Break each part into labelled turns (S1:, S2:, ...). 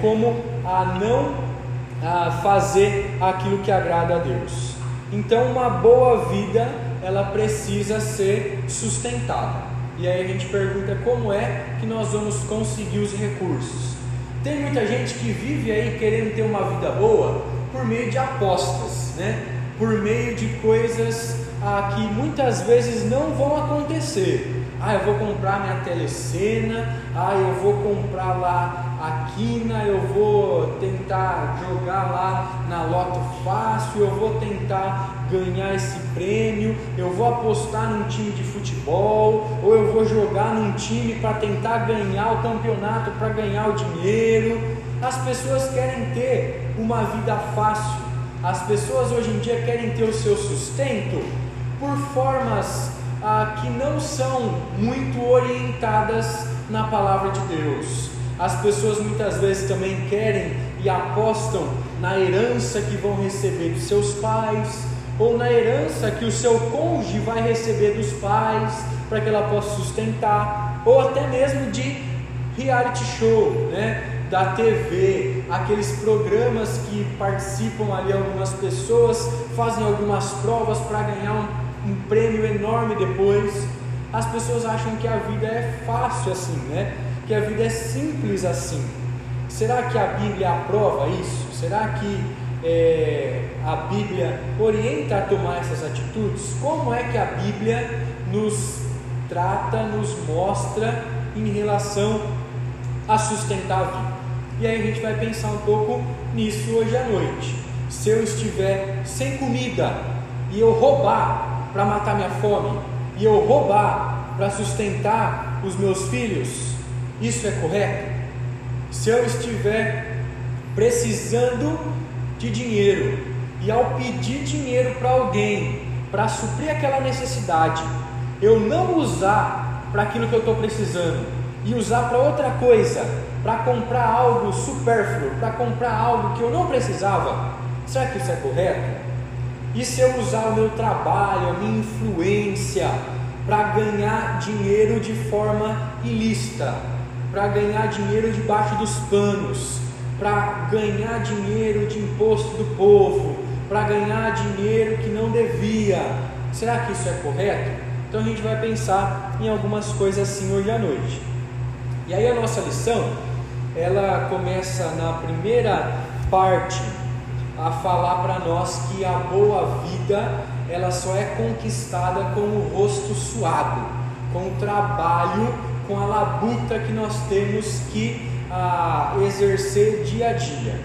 S1: como a não a fazer aquilo que agrada a Deus. Então, uma boa vida ela precisa ser sustentada. E aí a gente pergunta como é que nós vamos conseguir os recursos. Tem muita gente que vive aí querendo ter uma vida boa por meio de apostas, né? Por meio de coisas ah, que muitas vezes não vão acontecer. Ah, eu vou comprar minha telecena, ah, eu vou comprar lá a quina, eu vou tentar jogar lá na Loto Fácil, eu vou tentar ganhar esse prêmio, eu vou apostar num time de futebol, ou eu vou jogar num time para tentar ganhar o campeonato, para ganhar o dinheiro. As pessoas querem ter uma vida fácil, as pessoas hoje em dia querem ter o seu sustento por formas ah, que não são muito orientadas na palavra de Deus. As pessoas muitas vezes também querem e apostam na herança que vão receber dos seus pais, ou na herança que o seu cônjuge vai receber dos pais, para que ela possa sustentar, ou até mesmo de reality show, né? da TV, aqueles programas que participam ali algumas pessoas, fazem algumas provas para ganhar um um prêmio enorme depois. As pessoas acham que a vida é fácil assim, né? Que a vida é simples assim. Será que a Bíblia aprova isso? Será que é, a Bíblia orienta a tomar essas atitudes? Como é que a Bíblia nos trata, nos mostra em relação a sustentar a vida? E aí a gente vai pensar um pouco nisso hoje à noite. Se eu estiver sem comida e eu roubar para matar minha fome e eu roubar para sustentar os meus filhos, isso é correto? Se eu estiver precisando de dinheiro e ao pedir dinheiro para alguém para suprir aquela necessidade, eu não usar para aquilo que eu estou precisando e usar para outra coisa, para comprar algo supérfluo, para comprar algo que eu não precisava, será que isso é correto? E se eu usar o meu trabalho, a minha influência para ganhar dinheiro de forma ilícita, para ganhar dinheiro debaixo dos panos, para ganhar dinheiro de imposto do povo, para ganhar dinheiro que não devia. Será que isso é correto? Então a gente vai pensar em algumas coisas assim hoje à noite. E aí a nossa lição, ela começa na primeira parte a falar para nós que a boa vida ela só é conquistada com o rosto suado, com o trabalho, com a labuta que nós temos que ah, exercer dia a dia.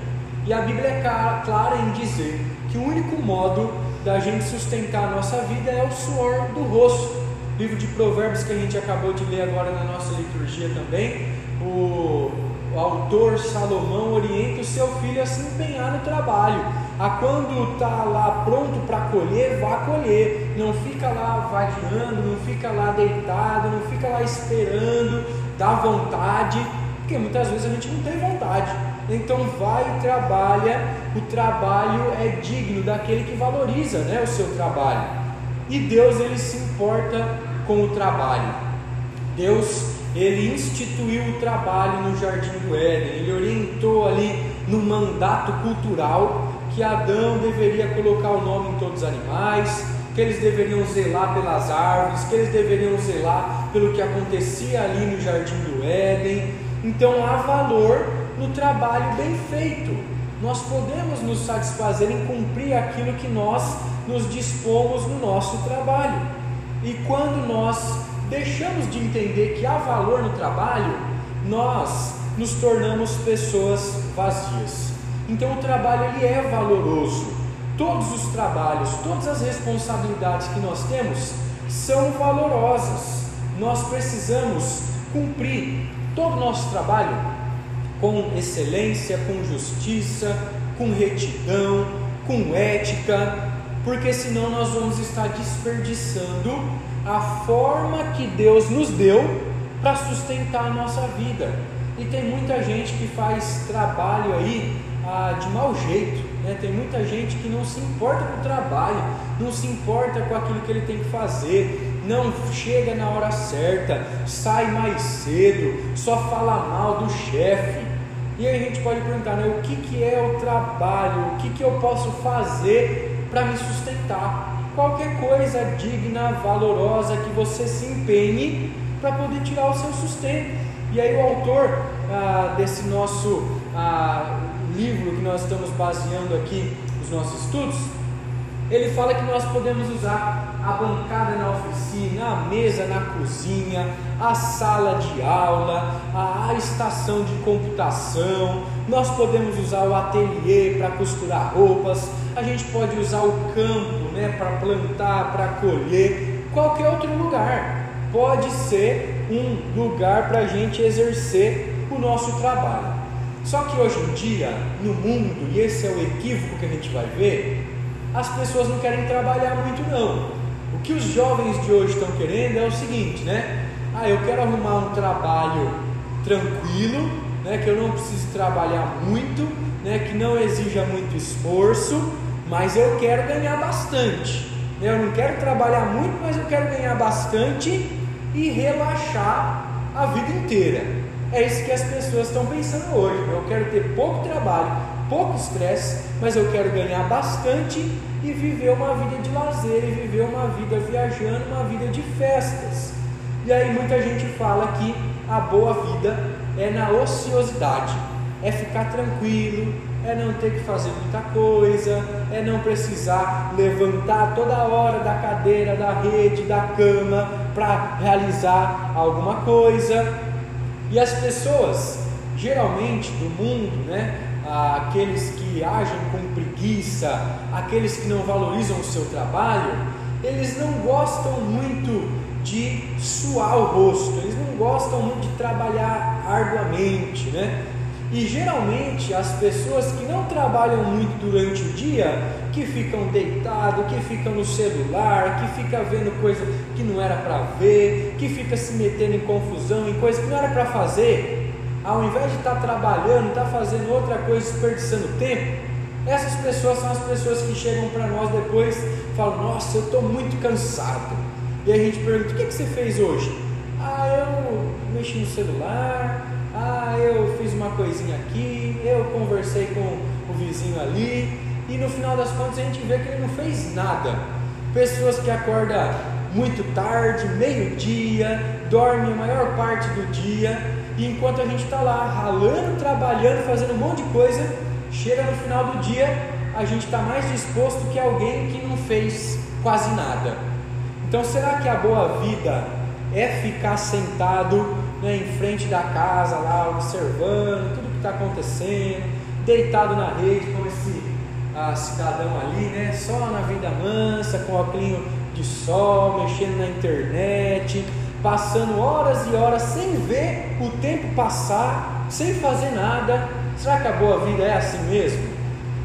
S1: E a Bíblia é clara em dizer que o único modo da gente sustentar a nossa vida é o suor do rosto. Livro de Provérbios que a gente acabou de ler agora na nossa liturgia também, o o autor Salomão orienta o seu filho a se empenhar no trabalho, a quando está lá pronto para colher, vá colher, não fica lá vadiando, não fica lá deitado, não fica lá esperando, dá vontade, porque muitas vezes a gente não tem vontade. Então vai e trabalha, o trabalho é digno daquele que valoriza né, o seu trabalho. E Deus ele se importa com o trabalho. Deus ele instituiu o trabalho no jardim do Éden, ele orientou ali no mandato cultural que Adão deveria colocar o nome em todos os animais, que eles deveriam zelar pelas árvores, que eles deveriam zelar pelo que acontecia ali no jardim do Éden. Então há valor no trabalho bem feito. Nós podemos nos satisfazer em cumprir aquilo que nós nos dispomos no nosso trabalho. E quando nós deixamos de entender que há valor no trabalho, nós nos tornamos pessoas vazias. Então o trabalho ele é valoroso. Todos os trabalhos, todas as responsabilidades que nós temos são valorosas. Nós precisamos cumprir todo o nosso trabalho com excelência, com justiça, com retidão, com ética, porque senão nós vamos estar desperdiçando a forma que Deus nos deu para sustentar a nossa vida. E tem muita gente que faz trabalho aí ah, de mau jeito, né? tem muita gente que não se importa com o trabalho, não se importa com aquilo que ele tem que fazer, não chega na hora certa, sai mais cedo, só fala mal do chefe. E aí a gente pode perguntar, né, o que, que é o trabalho? O que, que eu posso fazer para me sustentar? Qualquer coisa digna, valorosa que você se empenhe para poder tirar o seu sustento. E aí o autor ah, desse nosso ah, livro que nós estamos baseando aqui os nossos estudos, ele fala que nós podemos usar a bancada na oficina, a mesa na cozinha, a sala de aula, a estação de computação, nós podemos usar o ateliê para costurar roupas, a gente pode usar o campo né, para plantar, para colher, qualquer outro lugar pode ser um lugar para a gente exercer o nosso trabalho. Só que hoje em dia, no mundo, e esse é o equívoco que a gente vai ver, as pessoas não querem trabalhar muito não. O que os jovens de hoje estão querendo é o seguinte, né? Ah, eu quero arrumar um trabalho tranquilo, né? Que eu não precise trabalhar muito, né? Que não exija muito esforço, mas eu quero ganhar bastante. Eu não quero trabalhar muito, mas eu quero ganhar bastante e relaxar a vida inteira. É isso que as pessoas estão pensando hoje. Eu quero ter pouco trabalho, pouco estresse, mas eu quero ganhar bastante e viver uma vida de lazer, e viver uma vida viajando, uma vida de festas. E aí muita gente fala que a boa vida é na ociosidade, é ficar tranquilo, é não ter que fazer muita coisa, é não precisar levantar toda hora da cadeira, da rede, da cama para realizar alguma coisa. E as pessoas, geralmente do mundo, né, aqueles que agem com preguiça, aqueles que não valorizam o seu trabalho, eles não gostam muito de suar o rosto, eles não gostam muito de trabalhar arduamente, né? E geralmente as pessoas que não trabalham muito durante o dia, que ficam deitados, que ficam no celular, que fica vendo coisa que não era para ver, que fica se metendo em confusão, em coisa que não era para fazer, ao invés de estar tá trabalhando, estar tá fazendo outra coisa, desperdiçando tempo, essas pessoas são as pessoas que chegam para nós depois e falam: Nossa, eu estou muito cansado. E a gente pergunta: O que, que você fez hoje? Ah, eu mexi no celular. Ah, eu fiz uma coisinha aqui. Eu conversei com o vizinho ali. E no final das contas a gente vê que ele não fez nada. Pessoas que acordam muito tarde, meio-dia, dormem a maior parte do dia e enquanto a gente está lá ralando, trabalhando, fazendo um monte de coisa, chega no final do dia, a gente está mais disposto que alguém que não fez quase nada. Então, será que a boa vida é ficar sentado né, em frente da casa, lá observando tudo que está acontecendo, deitado na rede, como esse ah, cidadão ali, né, só na vida mansa, com óculos de sol, mexendo na internet? passando horas e horas sem ver o tempo passar, sem fazer nada. Será que a boa vida é assim mesmo?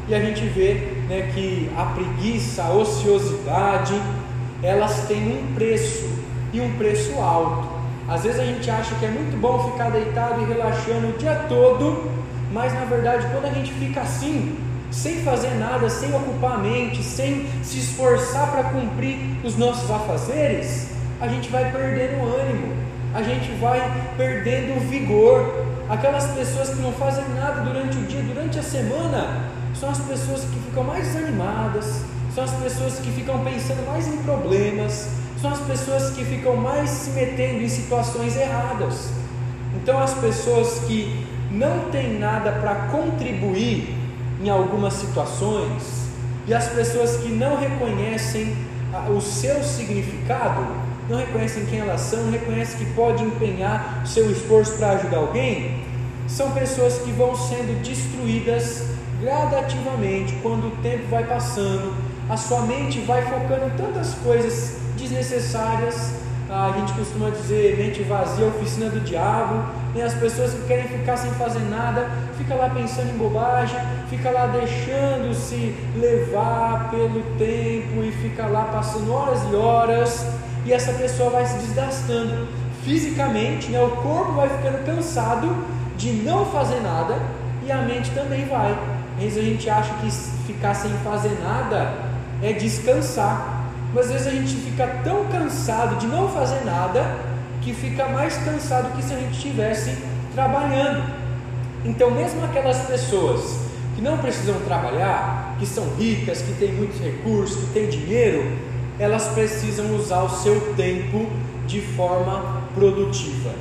S1: E a gente vê né, que a preguiça, a ociosidade, elas têm um preço e um preço alto. Às vezes a gente acha que é muito bom ficar deitado e relaxando o dia todo, mas na verdade, quando a gente fica assim, sem fazer nada, sem ocupar a mente, sem se esforçar para cumprir os nossos afazeres, a gente vai perdendo o ânimo, a gente vai perdendo o vigor. Aquelas pessoas que não fazem nada durante o dia, durante a semana, são as pessoas que ficam mais desanimadas, são as pessoas que ficam pensando mais em problemas, são as pessoas que ficam mais se metendo em situações erradas. Então, as pessoas que não têm nada para contribuir em algumas situações, e as pessoas que não reconhecem o seu significado, não reconhecem quem elas são, não reconhecem que pode empenhar o seu esforço para ajudar alguém, são pessoas que vão sendo destruídas gradativamente quando o tempo vai passando, a sua mente vai focando em tantas coisas desnecessárias. A gente costuma dizer mente vazia, oficina do diabo. Né? As pessoas que querem ficar sem fazer nada, fica lá pensando em bobagem, fica lá deixando-se levar pelo tempo e fica lá passando horas e horas e essa pessoa vai se desgastando fisicamente, né? o corpo vai ficando cansado de não fazer nada e a mente também vai. Às vezes a gente acha que ficar sem fazer nada é descansar, mas às vezes a gente fica tão cansado de não fazer nada que fica mais cansado que se a gente estivesse trabalhando. Então, mesmo aquelas pessoas que não precisam trabalhar, que são ricas, que têm muitos recursos, que têm dinheiro, elas precisam usar o seu tempo de forma produtiva.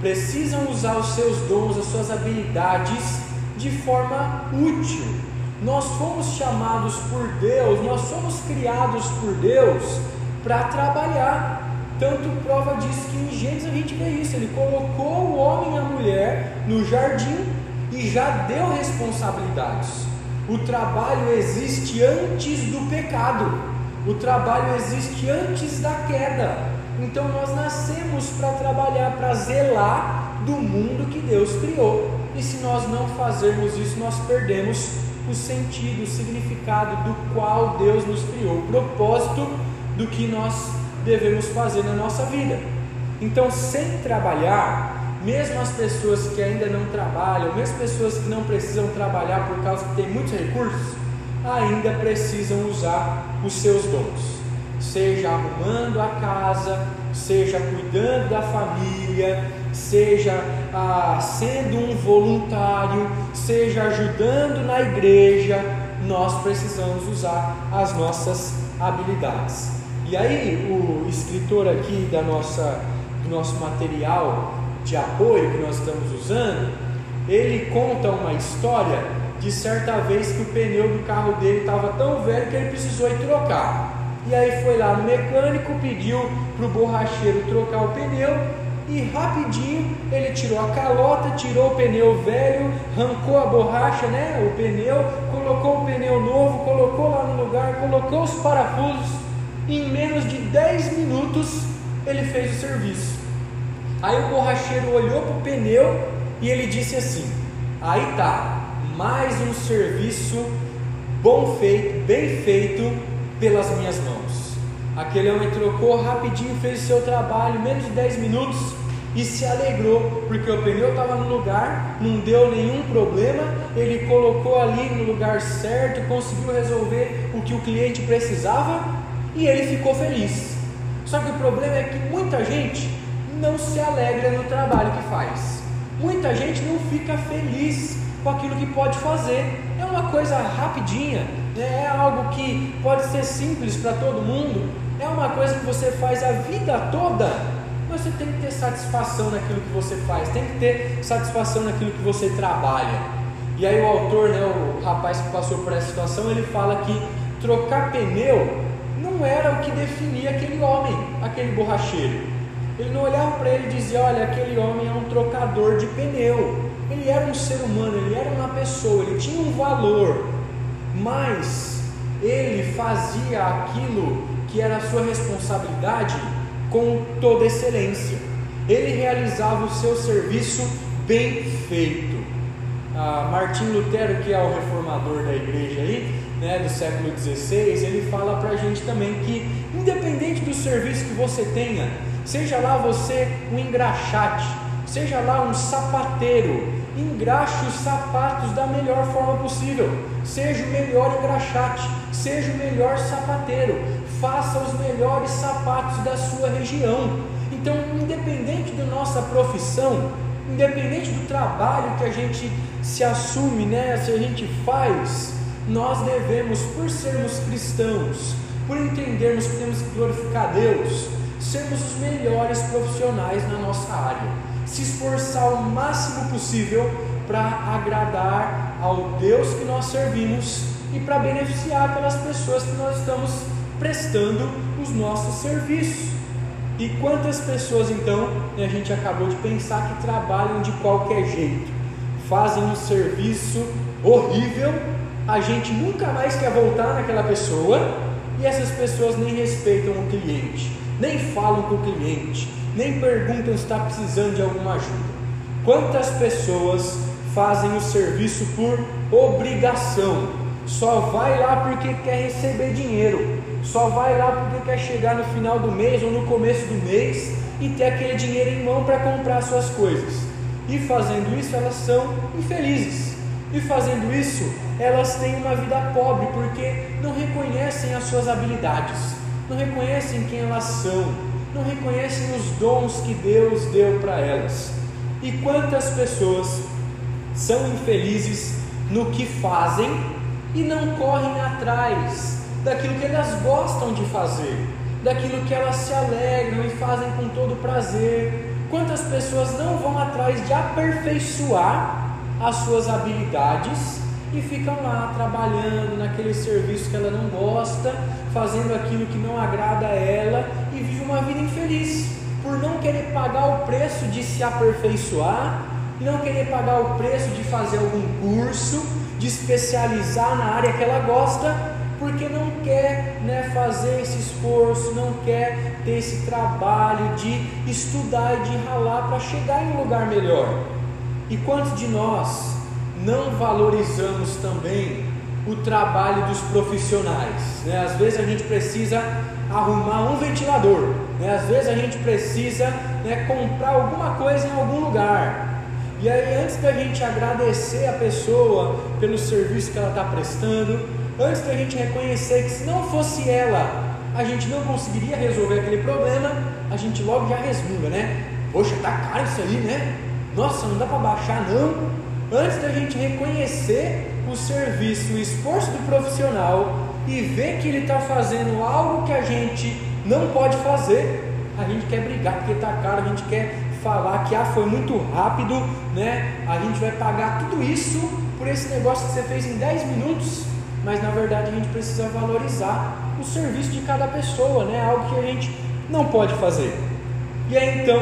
S1: Precisam usar os seus dons, as suas habilidades de forma útil. Nós fomos chamados por Deus, nós somos criados por Deus para trabalhar. Tanto prova disso que em Gênesis a gente vê isso. Ele colocou o homem e a mulher no jardim e já deu responsabilidades. O trabalho existe antes do pecado. O trabalho existe antes da queda. Então nós nascemos para trabalhar, para zelar do mundo que Deus criou. E se nós não fazermos isso, nós perdemos o sentido, o significado do qual Deus nos criou, o propósito do que nós devemos fazer na nossa vida. Então, sem trabalhar, mesmo as pessoas que ainda não trabalham, mesmo pessoas que não precisam trabalhar por causa que tem muitos recursos, ainda precisam usar os seus dons, seja arrumando a casa, seja cuidando da família, seja ah, sendo um voluntário, seja ajudando na igreja, nós precisamos usar as nossas habilidades. E aí o escritor aqui da nossa, do nosso material de apoio que nós estamos usando, ele conta uma história de certa vez que o pneu do carro dele estava tão velho que ele precisou ir trocar. E aí foi lá no mecânico, pediu para o borracheiro trocar o pneu e rapidinho ele tirou a calota, tirou o pneu velho, arrancou a borracha, né, o pneu, colocou o pneu novo, colocou lá no lugar, colocou os parafusos em menos de 10 minutos ele fez o serviço. Aí o borracheiro olhou para o pneu e ele disse assim: Aí tá, mais um serviço bom feito, bem feito pelas minhas mãos. Aquele homem trocou rapidinho, fez o seu trabalho, menos de 10 minutos e se alegrou, porque o pneu estava no lugar, não deu nenhum problema, ele colocou ali no lugar certo, conseguiu resolver o que o cliente precisava e ele ficou feliz. Só que o problema é que muita gente não se alegra no trabalho que faz. Muita gente não fica feliz com aquilo que pode fazer. É uma coisa rapidinha, né? é algo que pode ser simples para todo mundo, é uma coisa que você faz a vida toda, você tem que ter satisfação naquilo que você faz, tem que ter satisfação naquilo que você trabalha. E aí o autor, né, o rapaz que passou por essa situação, ele fala que trocar pneu não era o que definia aquele homem, aquele borracheiro. Ele não olhava para ele e dizia: Olha, aquele homem é um trocador de pneu. Ele era um ser humano, ele era uma pessoa, ele tinha um valor, mas ele fazia aquilo que era a sua responsabilidade com toda excelência. Ele realizava o seu serviço bem feito. Ah, Martim Lutero, que é o reformador da igreja aí, né, do século XVI, ele fala para a gente também que, independente do serviço que você tenha, seja lá você um engraxate, seja lá um sapateiro, engraxe os sapatos da melhor forma possível, seja o melhor engraxate, seja o melhor sapateiro, faça os melhores sapatos da sua região. Então, independente da nossa profissão, independente do trabalho que a gente se assume, né, se a gente faz, nós devemos, por sermos cristãos, por entendermos que temos que glorificar Deus, sermos os melhores profissionais na nossa área, se esforçar o máximo possível para agradar ao Deus que nós servimos e para beneficiar aquelas pessoas que nós estamos prestando os nossos serviços. E quantas pessoas então a gente acabou de pensar que trabalham de qualquer jeito, fazem um serviço horrível a gente nunca mais quer voltar naquela pessoa e essas pessoas nem respeitam o cliente, nem falam com o cliente, nem perguntam se está precisando de alguma ajuda. Quantas pessoas fazem o serviço por obrigação? Só vai lá porque quer receber dinheiro, só vai lá porque quer chegar no final do mês ou no começo do mês e ter aquele dinheiro em mão para comprar suas coisas. E fazendo isso, elas são infelizes. E fazendo isso, elas têm uma vida pobre porque não reconhecem as suas habilidades, não reconhecem quem elas são, não reconhecem os dons que Deus deu para elas. E quantas pessoas são infelizes no que fazem e não correm atrás daquilo que elas gostam de fazer, daquilo que elas se alegram e fazem com todo prazer. Quantas pessoas não vão atrás de aperfeiçoar as suas habilidades e ficam lá trabalhando naquele serviço que ela não gosta, fazendo aquilo que não agrada a ela e vive uma vida infeliz por não querer pagar o preço de se aperfeiçoar, não querer pagar o preço de fazer algum curso, de especializar na área que ela gosta, porque não quer né, fazer esse esforço, não quer ter esse trabalho de estudar e de ralar para chegar em um lugar melhor. E quantos de nós não valorizamos também o trabalho dos profissionais? Né? Às vezes a gente precisa arrumar um ventilador, né? às vezes a gente precisa né, comprar alguma coisa em algum lugar. E aí, antes da gente agradecer a pessoa pelo serviço que ela está prestando, antes da gente reconhecer que se não fosse ela, a gente não conseguiria resolver aquele problema, a gente logo já resmunga, né? Poxa, tá caro isso aí, né? Nossa, não dá para baixar não. Antes da gente reconhecer o serviço, o esforço do profissional e ver que ele está fazendo algo que a gente não pode fazer, a gente quer brigar porque está caro, a gente quer falar que ah, foi muito rápido, né? A gente vai pagar tudo isso por esse negócio que você fez em 10 minutos, mas na verdade a gente precisa valorizar o serviço de cada pessoa, né? Algo que a gente não pode fazer. E aí então,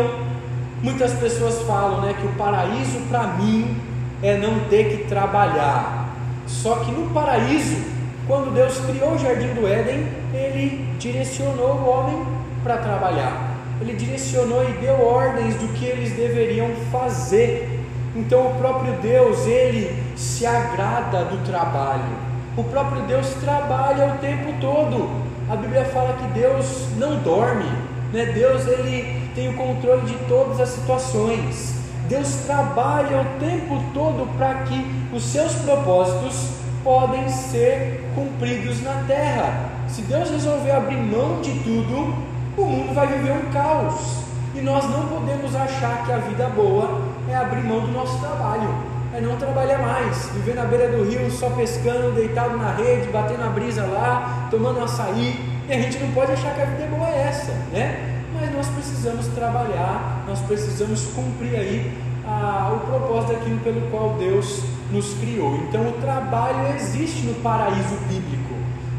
S1: muitas pessoas falam, né, que o paraíso para mim é não ter que trabalhar. Só que no paraíso, quando Deus criou o jardim do Éden, ele direcionou o homem para trabalhar. Ele direcionou e deu ordens do que eles deveriam fazer. Então o próprio Deus, ele se agrada do trabalho. O próprio Deus trabalha o tempo todo. A Bíblia fala que Deus não dorme, né? Deus ele tem o controle de todas as situações. Deus trabalha o tempo todo para que os seus propósitos podem ser cumpridos na terra. Se Deus resolver abrir mão de tudo, o mundo vai viver um caos. E nós não podemos achar que a vida boa é abrir mão do nosso trabalho, é não trabalhar mais, viver na beira do rio só pescando, deitado na rede, batendo a brisa lá, tomando açaí. E a gente não pode achar que a vida boa é essa, né? mas nós precisamos trabalhar, nós precisamos cumprir aí ah, o propósito daquilo pelo qual Deus nos criou. Então o trabalho existe no paraíso bíblico.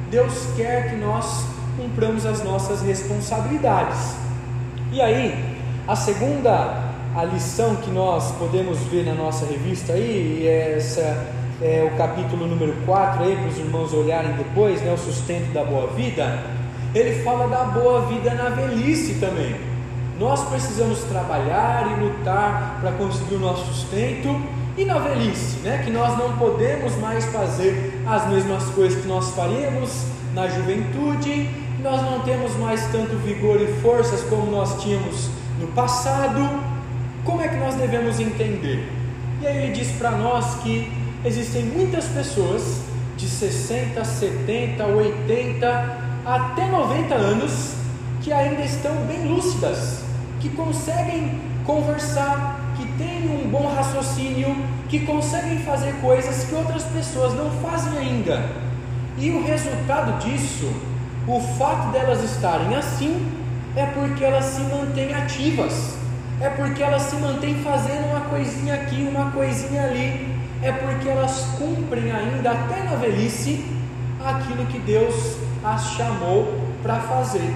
S1: Deus quer que nós cumpramos as nossas responsabilidades. E aí, a segunda a lição que nós podemos ver na nossa revista aí, e essa é o capítulo número 4 aí para os irmãos olharem depois, né, o sustento da boa vida ele fala da boa vida na velhice também. Nós precisamos trabalhar e lutar para conseguir o nosso sustento e na velhice, né? Que nós não podemos mais fazer as mesmas coisas que nós faríamos na juventude, nós não temos mais tanto vigor e forças como nós tínhamos no passado. Como é que nós devemos entender? E aí ele diz para nós que existem muitas pessoas de 60, 70, 80 até 90 anos que ainda estão bem lúcidas, que conseguem conversar, que têm um bom raciocínio, que conseguem fazer coisas que outras pessoas não fazem ainda. E o resultado disso, o fato delas estarem assim, é porque elas se mantêm ativas, é porque elas se mantêm fazendo uma coisinha aqui, uma coisinha ali, é porque elas cumprem ainda até na velhice aquilo que Deus as chamou para fazer.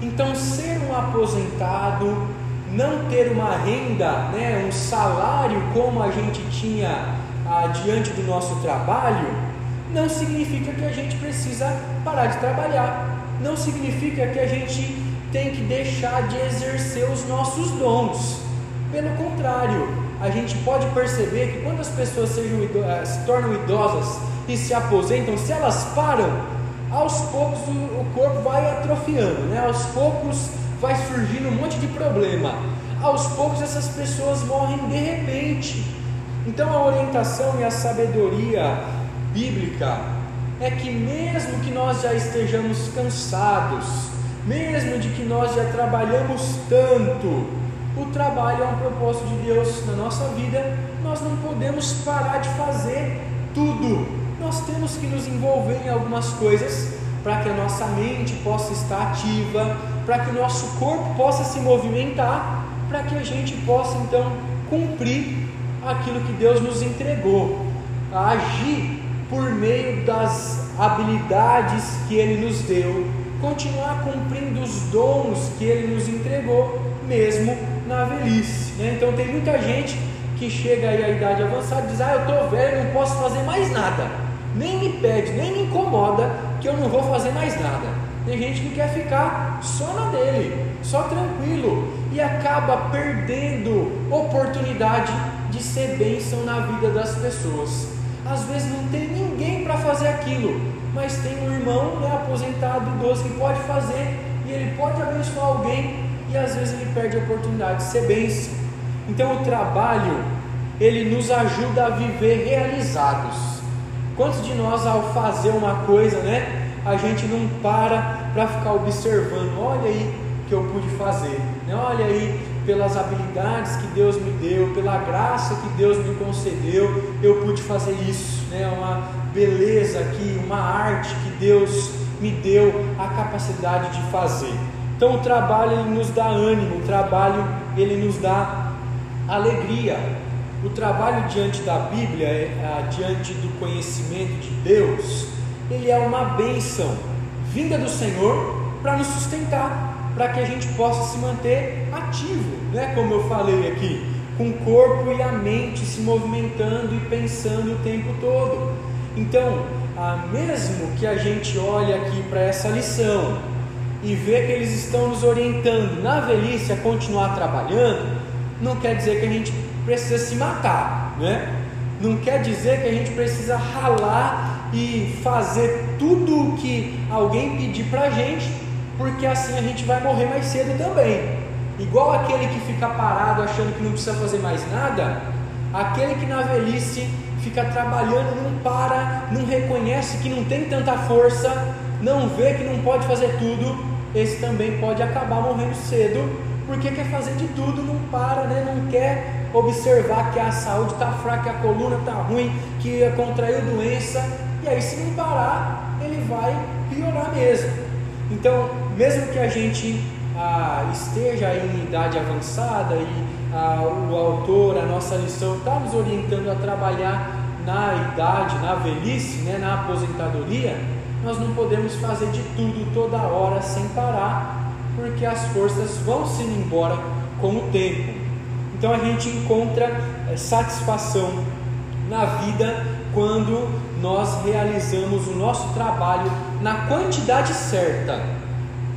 S1: Então, ser um aposentado, não ter uma renda, né, um salário como a gente tinha ah, diante do nosso trabalho, não significa que a gente precisa parar de trabalhar, não significa que a gente tem que deixar de exercer os nossos dons. Pelo contrário, a gente pode perceber que quando as pessoas sejam, eh, se tornam idosas e se aposentam, se elas param, aos poucos o, corpo vai atrofiando, né? aos poucos vai surgindo um monte de problema, aos poucos essas pessoas morrem de repente. Então a orientação e a sabedoria bíblica é que mesmo que nós já estejamos cansados, mesmo de que nós já trabalhamos tanto, o trabalho é um propósito de Deus na nossa vida, nós não podemos parar de fazer tudo. Nós temos que nos envolver em algumas coisas para que a nossa mente possa estar ativa, para que o nosso corpo possa se movimentar, para que a gente possa então cumprir aquilo que Deus nos entregou, agir por meio das habilidades que Ele nos deu, continuar cumprindo os dons que Ele nos entregou, mesmo na velhice. Né? Então tem muita gente que chega aí à idade avançada e diz: Ah, eu estou velho, não posso fazer mais nada. Nem me pede, nem me incomoda que eu não vou fazer mais nada. Tem gente que quer ficar só na dele, só tranquilo, e acaba perdendo oportunidade de ser bênção na vida das pessoas. Às vezes não tem ninguém para fazer aquilo, mas tem um irmão né, aposentado, idoso, que pode fazer e ele pode abençoar alguém e às vezes ele perde a oportunidade de ser bênção. Então o trabalho ele nos ajuda a viver realizados. Quantos de nós ao fazer uma coisa, né, a gente não para para ficar observando, olha aí que eu pude fazer, né? olha aí pelas habilidades que Deus me deu, pela graça que Deus me concedeu, eu pude fazer isso, né? Uma beleza aqui, uma arte que Deus me deu a capacidade de fazer. Então o trabalho ele nos dá ânimo, o trabalho ele nos dá alegria. O trabalho diante da Bíblia, é, diante do conhecimento de Deus, ele é uma bênção vinda do Senhor para nos sustentar, para que a gente possa se manter ativo, né? Como eu falei aqui, com o corpo e a mente se movimentando e pensando o tempo todo. Então, mesmo que a gente olhe aqui para essa lição e vê que eles estão nos orientando na velhice a continuar trabalhando, não quer dizer que a gente precisa se matar, né? Não quer dizer que a gente precisa ralar e fazer tudo o que alguém pedir para a gente, porque assim a gente vai morrer mais cedo também. Igual aquele que fica parado achando que não precisa fazer mais nada, aquele que na velhice fica trabalhando, não para, não reconhece que não tem tanta força, não vê que não pode fazer tudo, esse também pode acabar morrendo cedo, porque quer fazer de tudo, não para, né? não quer observar que a saúde está fraca, que a coluna está ruim, que contraiu doença, e aí se não parar, ele vai piorar mesmo. Então, mesmo que a gente ah, esteja em idade avançada e ah, o autor, a nossa lição está nos orientando a trabalhar na idade, na velhice, né, na aposentadoria, nós não podemos fazer de tudo toda hora sem parar, porque as forças vão se indo embora com o tempo. Então a gente encontra é, satisfação na vida quando nós realizamos o nosso trabalho na quantidade certa,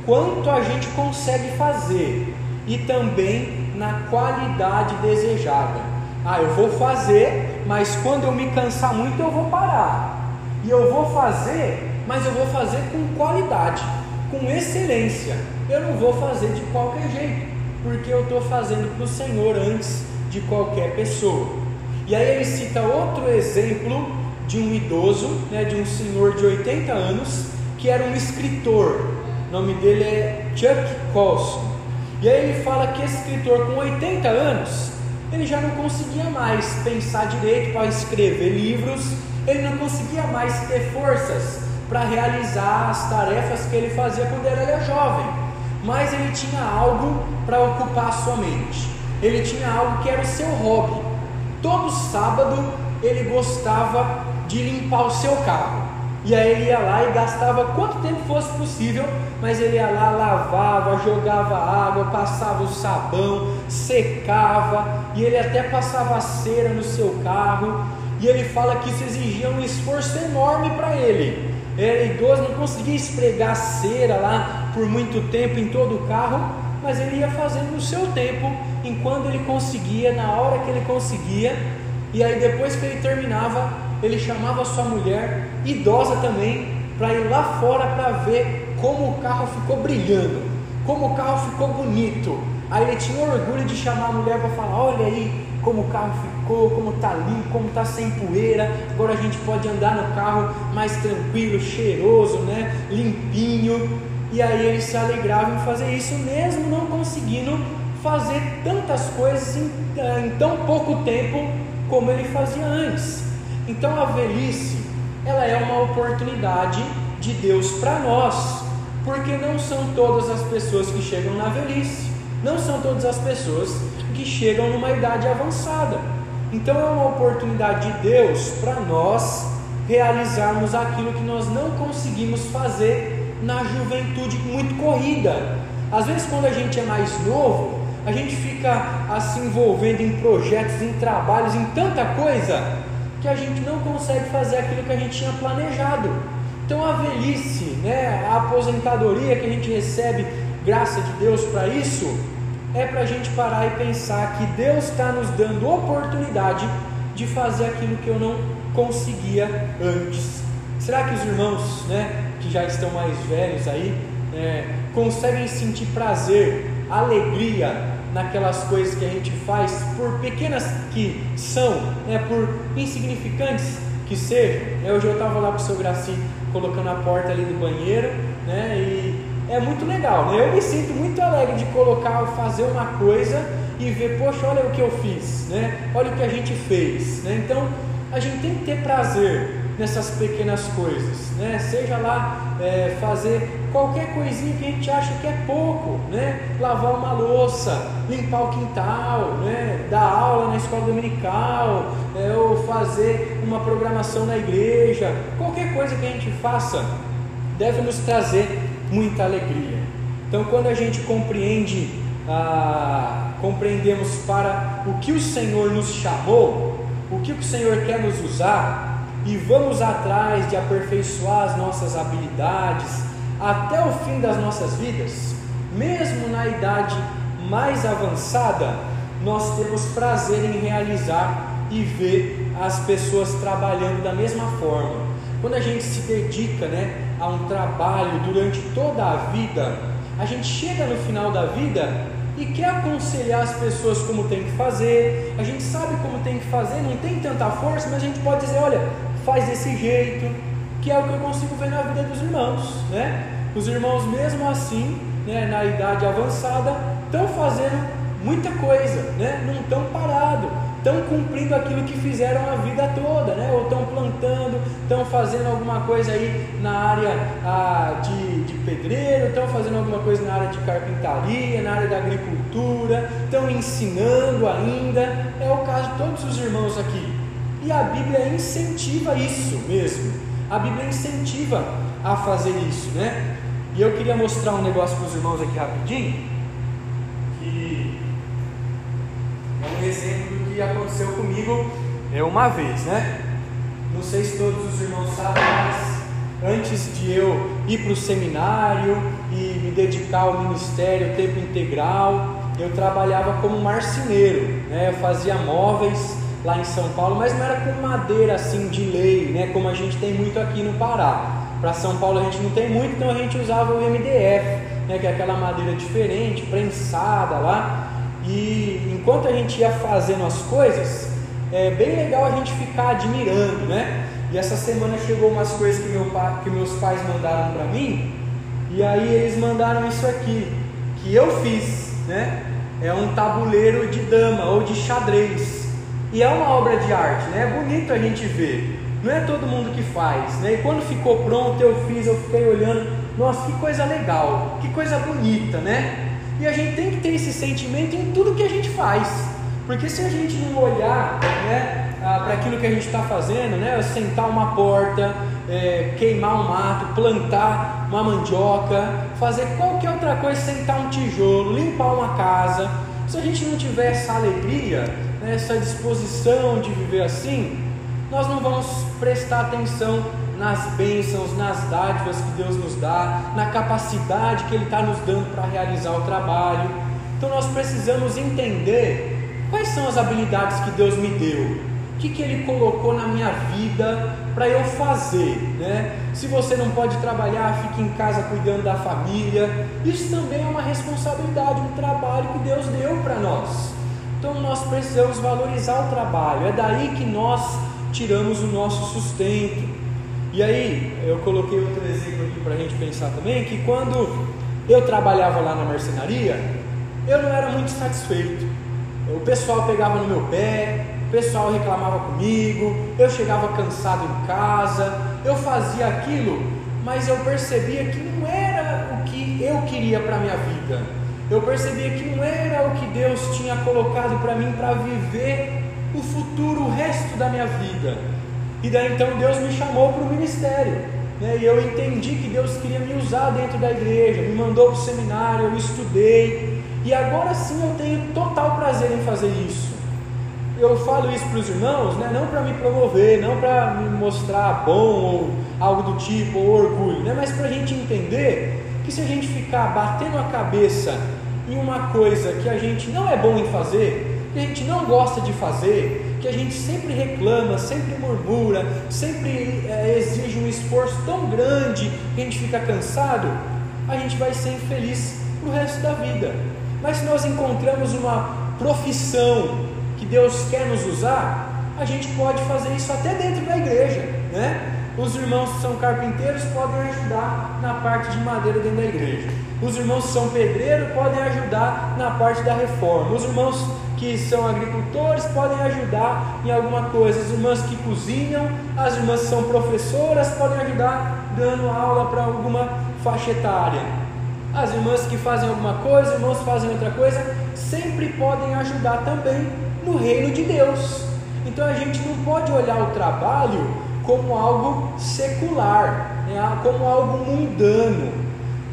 S1: quanto a gente consegue fazer e também na qualidade desejada. Ah, eu vou fazer, mas quando eu me cansar muito eu vou parar. E eu vou fazer, mas eu vou fazer com qualidade, com excelência. Eu não vou fazer de qualquer jeito, porque eu estou fazendo para o Senhor antes de qualquer pessoa. E aí ele cita outro exemplo de um idoso, né, de um senhor de 80 anos, que era um escritor. O nome dele é Chuck Colson. E aí ele fala que esse escritor com 80 anos, ele já não conseguia mais pensar direito para escrever livros, ele não conseguia mais ter forças para realizar as tarefas que ele fazia quando ele era jovem, mas ele tinha algo para ocupar a sua mente, ele tinha algo que era o seu hobby. Todo sábado ele gostava de limpar o seu carro. E aí ele ia lá e gastava quanto tempo fosse possível, mas ele ia lá, lavava, jogava água, passava o sabão, secava, e ele até passava cera no seu carro. E ele fala que isso exigia um esforço enorme para ele. Era idoso, não conseguia esfregar cera lá por muito tempo em todo o carro, mas ele ia fazendo no seu tempo, enquanto ele conseguia, na hora que ele conseguia, e aí depois que ele terminava, ele chamava sua mulher, idosa também, para ir lá fora para ver como o carro ficou brilhando, como o carro ficou bonito. Aí ele tinha orgulho de chamar a mulher para falar: olha aí como o carro ficou, como está limpo, como está sem poeira. Agora a gente pode andar no carro mais tranquilo, cheiroso, né? limpinho. E aí ele se alegrava em fazer isso, mesmo não conseguindo fazer tantas coisas em, eh, em tão pouco tempo como ele fazia antes. Então a velhice, ela é uma oportunidade de Deus para nós, porque não são todas as pessoas que chegam na velhice, não são todas as pessoas que chegam numa idade avançada. Então é uma oportunidade de Deus para nós realizarmos aquilo que nós não conseguimos fazer na juventude muito corrida. Às vezes, quando a gente é mais novo, a gente fica se envolvendo em projetos, em trabalhos, em tanta coisa, que a gente não consegue fazer aquilo que a gente tinha planejado. Então, a velhice, né, a aposentadoria que a gente recebe, graça de Deus para isso, é para a gente parar e pensar que Deus está nos dando oportunidade de fazer aquilo que eu não conseguia antes. Será que os irmãos, né, que já estão mais velhos aí, é, conseguem sentir prazer, alegria naquelas coisas que a gente faz, por pequenas que são, né, por insignificantes que sejam? Né, hoje eu estava lá com o seu Graci colocando a porta ali do banheiro, né, e é muito legal, né? Eu me sinto muito alegre de colocar, fazer uma coisa e ver, poxa, olha o que eu fiz, né? Olha o que a gente fez, né? Então, a gente tem que ter prazer nessas pequenas coisas, né? Seja lá é, fazer qualquer coisinha que a gente acha que é pouco, né? Lavar uma louça, limpar o quintal, né? Dar aula na escola dominical, é, ou fazer uma programação na igreja, qualquer coisa que a gente faça deve nos trazer muita alegria. Então, quando a gente compreende, ah, compreendemos para o que o Senhor nos chamou, o que o Senhor quer nos usar, e vamos atrás de aperfeiçoar as nossas habilidades até o fim das nossas vidas, mesmo na idade mais avançada, nós temos prazer em realizar e ver as pessoas trabalhando da mesma forma. Quando a gente se dedica, né, a um trabalho durante toda a vida, a gente chega no final da vida e quer aconselhar as pessoas como tem que fazer, a gente sabe como tem que fazer, não tem tanta força, mas a gente pode dizer: olha, faz desse jeito, que é o que eu consigo ver na vida dos irmãos, né? Os irmãos, mesmo assim, né, na idade avançada, estão fazendo muita coisa, né? não estão parados estão cumprindo aquilo que fizeram a vida toda, né? ou estão plantando, estão fazendo alguma coisa aí na área ah, de, de pedreiro, estão fazendo alguma coisa na área de carpintaria, na área da agricultura, estão ensinando ainda. É o caso de todos os irmãos aqui. E a Bíblia incentiva isso mesmo. A Bíblia incentiva a fazer isso, né? E eu queria mostrar um negócio para os irmãos aqui rapidinho. Que é um exemplo que aconteceu comigo é uma vez, né? Não sei se todos os irmãos sabem, mas antes de eu ir para o seminário e me dedicar ao ministério tempo integral, eu trabalhava como marceneiro, né? Eu fazia móveis lá em São Paulo, mas não era com madeira assim de lei, né? Como a gente tem muito aqui no Pará. Para São Paulo a gente não tem muito, então a gente usava o MDF, né? Que é aquela madeira diferente, prensada lá. E enquanto a gente ia fazendo as coisas, é bem legal a gente ficar admirando, né? E essa semana chegou umas coisas que, meu pai, que meus pais mandaram para mim, e aí eles mandaram isso aqui, que eu fiz, né? É um tabuleiro de dama ou de xadrez. E é uma obra de arte, né? É bonito a gente ver. Não é todo mundo que faz, né? E quando ficou pronto, eu fiz, eu fiquei olhando, nossa, que coisa legal, que coisa bonita, né? E a gente tem que ter esse sentimento em tudo que a gente faz. Porque se a gente não olhar né, para aquilo que a gente está fazendo, né, sentar uma porta, é, queimar um mato, plantar uma mandioca, fazer qualquer outra coisa, sentar um tijolo, limpar uma casa, se a gente não tiver essa alegria, né, essa disposição de viver assim, nós não vamos prestar atenção nas bênçãos, nas dádivas que Deus nos dá, na capacidade que Ele está nos dando para realizar o trabalho. Então nós precisamos entender quais são as habilidades que Deus me deu, o que, que Ele colocou na minha vida para eu fazer. Né? Se você não pode trabalhar, fique em casa cuidando da família. Isso também é uma responsabilidade, um trabalho que Deus deu para nós. Então nós precisamos valorizar o trabalho, é daí que nós tiramos o nosso sustento. E aí, eu coloquei outro exemplo aqui para a gente pensar também, que quando eu trabalhava lá na marcenaria, eu não era muito satisfeito. O pessoal pegava no meu pé, o pessoal reclamava comigo, eu chegava cansado em casa, eu fazia aquilo, mas eu percebia que não era o que eu queria para a minha vida. Eu percebia que não era o que Deus tinha colocado para mim para viver o futuro, o resto da minha vida. E daí então Deus me chamou para o ministério. Né? E eu entendi que Deus queria me usar dentro da igreja, me mandou para o seminário, eu estudei. E agora sim eu tenho total prazer em fazer isso. Eu falo isso para os irmãos, né? não para me promover, não para me mostrar bom ou algo do tipo, ou orgulho, né? mas para a gente entender que se a gente ficar batendo a cabeça em uma coisa que a gente não é bom em fazer, que a gente não gosta de fazer, que a gente sempre reclama, sempre murmura, sempre é, exige um esforço tão grande que a gente fica cansado, a gente vai ser infeliz para o resto da vida. Mas se nós encontramos uma profissão que Deus quer nos usar, a gente pode fazer isso até dentro da igreja, né? Os irmãos que são carpinteiros podem ajudar na parte de madeira dentro da igreja. Os irmãos que são pedreiros podem ajudar na parte da reforma. Os irmãos que são agricultores podem ajudar em alguma coisa. As irmãs que cozinham, as irmãs que são professoras podem ajudar dando aula para alguma faixa etária. As irmãs que fazem alguma coisa, irmãos que fazem outra coisa, sempre podem ajudar também no reino de Deus. Então a gente não pode olhar o trabalho como algo secular, né? como algo mundano.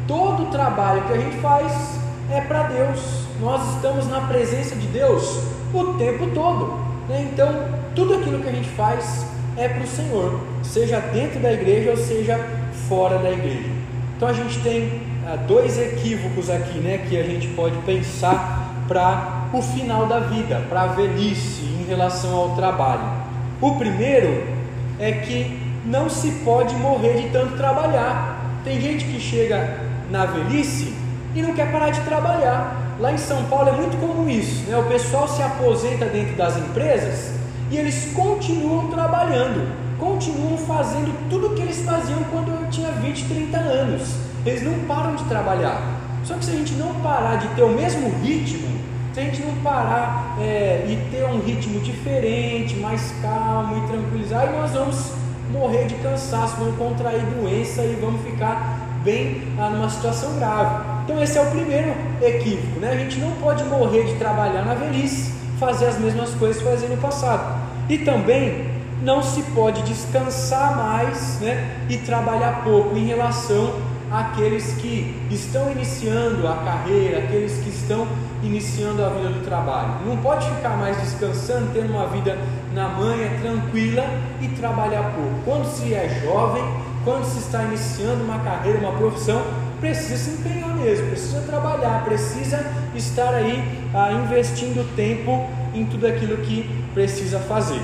S1: Todo trabalho que a gente faz é para Deus. Nós estamos na presença de Deus o tempo todo. Né? Então, tudo aquilo que a gente faz é para o Senhor, seja dentro da igreja ou seja fora da igreja. Então, a gente tem ah, dois equívocos aqui né, que a gente pode pensar para o final da vida, para a velhice em relação ao trabalho. O primeiro é que não se pode morrer de tanto trabalhar. Tem gente que chega na velhice e não quer parar de trabalhar. Lá em São Paulo é muito comum isso, né? O pessoal se aposenta dentro das empresas e eles continuam trabalhando, continuam fazendo tudo o que eles faziam quando eu tinha 20, 30 anos. Eles não param de trabalhar. Só que se a gente não parar de ter o mesmo ritmo, gente não parar é, e ter um ritmo diferente, mais calmo e tranquilizar, aí nós vamos morrer de cansaço, vamos contrair doença e vamos ficar bem ah, numa situação grave. Então esse é o primeiro equívoco, né? A gente não pode morrer de trabalhar na velhice, fazer as mesmas coisas que fazia no passado. E também não se pode descansar mais, né? E trabalhar pouco em relação àqueles que estão iniciando a carreira, aqueles que estão iniciando a vida do trabalho. Não pode ficar mais descansando, tendo uma vida na manhã tranquila e trabalhar pouco. Quando se é jovem, quando se está iniciando uma carreira, uma profissão, precisa se empenhar mesmo, precisa trabalhar, precisa estar aí ah, investindo tempo em tudo aquilo que precisa fazer.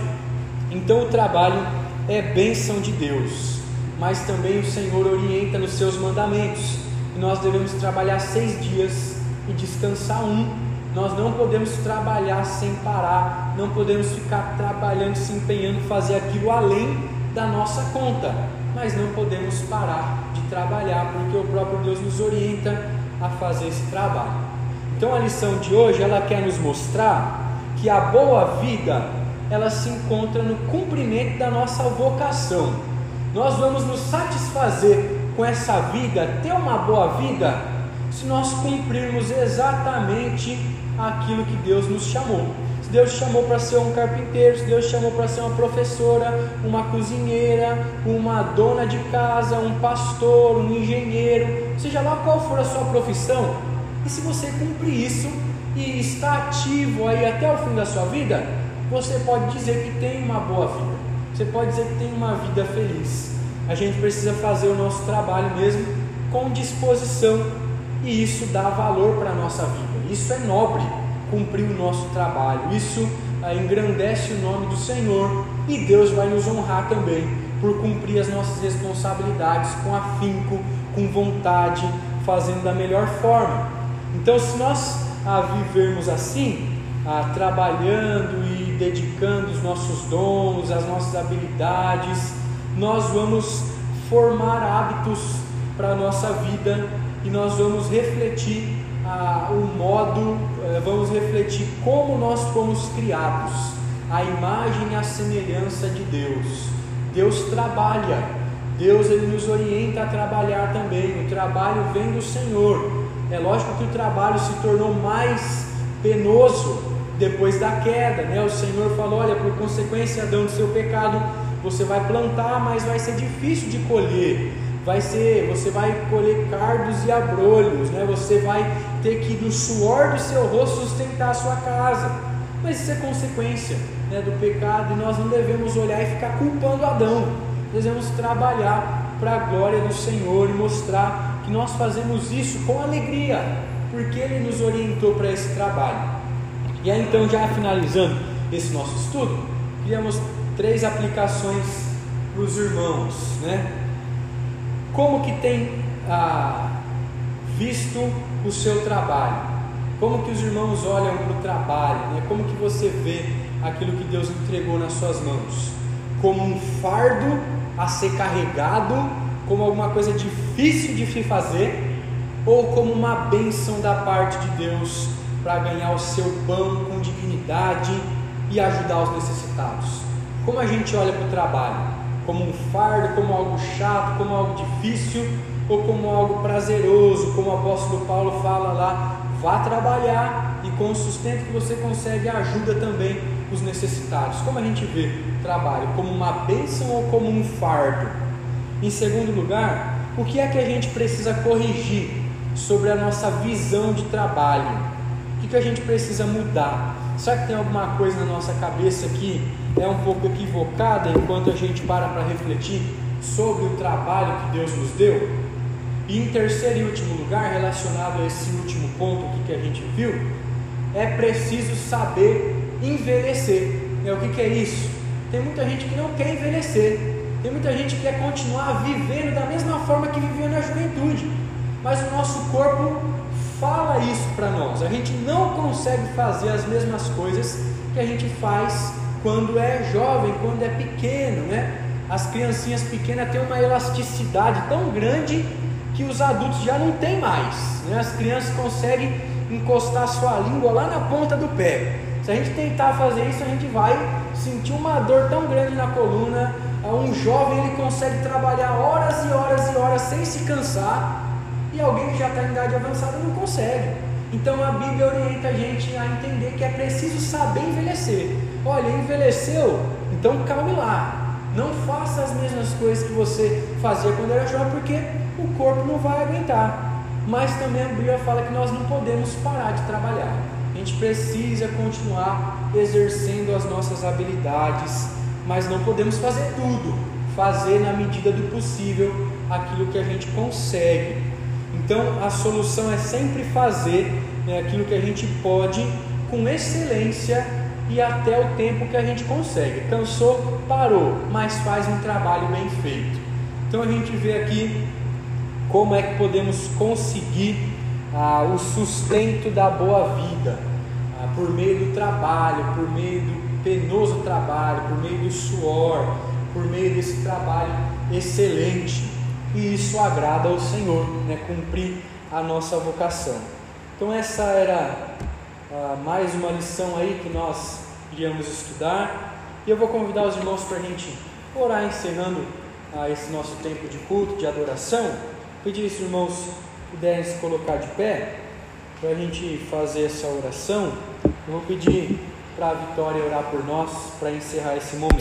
S1: Então o trabalho é bênção de Deus, mas também o Senhor orienta nos seus mandamentos. Nós devemos trabalhar seis dias e descansar um. Nós não podemos trabalhar sem parar, não podemos ficar trabalhando, se empenhando, fazer aquilo além da nossa conta, mas não podemos parar de trabalhar, porque o próprio Deus nos orienta a fazer esse trabalho. Então a lição de hoje ela quer nos mostrar que a boa vida ela se encontra no cumprimento da nossa vocação. Nós vamos nos satisfazer com essa vida, ter uma boa vida, se nós cumprirmos exatamente aquilo que Deus nos chamou. Se Deus chamou para ser um carpinteiro, se Deus chamou para ser uma professora, uma cozinheira, uma dona de casa, um pastor, um engenheiro, seja lá qual for a sua profissão, e se você cumprir isso e está ativo aí até o fim da sua vida, você pode dizer que tem uma boa vida. Você pode dizer que tem uma vida feliz. A gente precisa fazer o nosso trabalho mesmo com disposição e isso dá valor para a nossa vida. Isso é nobre, cumprir o nosso trabalho. Isso ah, engrandece o nome do Senhor e Deus vai nos honrar também por cumprir as nossas responsabilidades com afinco, com vontade, fazendo da melhor forma. Então, se nós ah, vivermos assim, ah, trabalhando e dedicando os nossos dons, as nossas habilidades, nós vamos formar hábitos para a nossa vida e nós vamos refletir ah, o modo, eh, vamos refletir como nós fomos criados, a imagem e a semelhança de Deus. Deus trabalha, Deus ele nos orienta a trabalhar também. O trabalho vem do Senhor. É lógico que o trabalho se tornou mais penoso depois da queda, né? O Senhor falou: olha, por consequência do seu pecado, você vai plantar, mas vai ser difícil de colher. Vai ser, você vai colher cardos e abrolhos, né? Você vai ter que do suor do seu rosto sustentar a sua casa. Mas isso é consequência né, do pecado e nós não devemos olhar e ficar culpando Adão. Devemos trabalhar para a glória do Senhor e mostrar que nós fazemos isso com alegria, porque Ele nos orientou para esse trabalho. E aí então, já finalizando esse nosso estudo, criamos três aplicações para os irmãos, né? Como que tem ah, visto o seu trabalho? Como que os irmãos olham para o trabalho? Né? Como que você vê aquilo que Deus entregou nas suas mãos? Como um fardo a ser carregado, como alguma coisa difícil de se fazer, ou como uma bênção da parte de Deus para ganhar o seu pão com dignidade e ajudar os necessitados? Como a gente olha para o trabalho? Como um fardo, como algo chato, como algo difícil ou como algo prazeroso, como o apóstolo Paulo fala lá, vá trabalhar e com o sustento que você consegue ajuda também os necessitados. Como a gente vê trabalho como uma bênção ou como um fardo? Em segundo lugar, o que é que a gente precisa corrigir sobre a nossa visão de trabalho? O que, que a gente precisa mudar? Será que tem alguma coisa na nossa cabeça que é um pouco equivocada enquanto a gente para para refletir sobre o trabalho que Deus nos deu? E em terceiro e último lugar, relacionado a esse último ponto aqui que a gente viu, é preciso saber envelhecer. É, o que, que é isso? Tem muita gente que não quer envelhecer, tem muita gente que quer continuar vivendo da mesma forma que vivia na juventude, mas o nosso corpo fala isso para nós. A gente não consegue fazer as mesmas coisas que a gente faz quando é jovem, quando é pequeno, né? As criancinhas pequenas têm uma elasticidade tão grande que os adultos já não têm mais. Né? As crianças conseguem encostar sua língua lá na ponta do pé. Se a gente tentar fazer isso, a gente vai sentir uma dor tão grande na coluna. Um jovem ele consegue trabalhar horas e horas e horas sem se cansar, e alguém que já está em idade avançada não consegue. Então a Bíblia orienta a gente a entender que é preciso saber envelhecer. Olha, envelheceu, então calme lá. Não faça as mesmas coisas que você fazia quando era jovem, porque o corpo não vai aguentar. Mas também a Bíblia fala que nós não podemos parar de trabalhar. A gente precisa continuar exercendo as nossas habilidades, mas não podemos fazer tudo. Fazer na medida do possível aquilo que a gente consegue. Então a solução é sempre fazer né, aquilo que a gente pode com excelência e até o tempo que a gente consegue. Cansou, parou, mas faz um trabalho bem feito. Então a gente vê aqui como é que podemos conseguir ah, o sustento da boa vida ah, por meio do trabalho, por meio do penoso trabalho, por meio do suor, por meio desse trabalho excelente. E isso agrada ao Senhor, né? cumprir a nossa vocação. Então essa era ah, mais uma lição aí que nós iríamos estudar. E eu vou convidar os irmãos para a gente orar encerrando ah, esse nosso tempo de culto, de adoração. Pedir se os irmãos puderem se colocar de pé para a gente fazer essa oração. Eu vou pedir para a Vitória orar por nós para encerrar esse momento.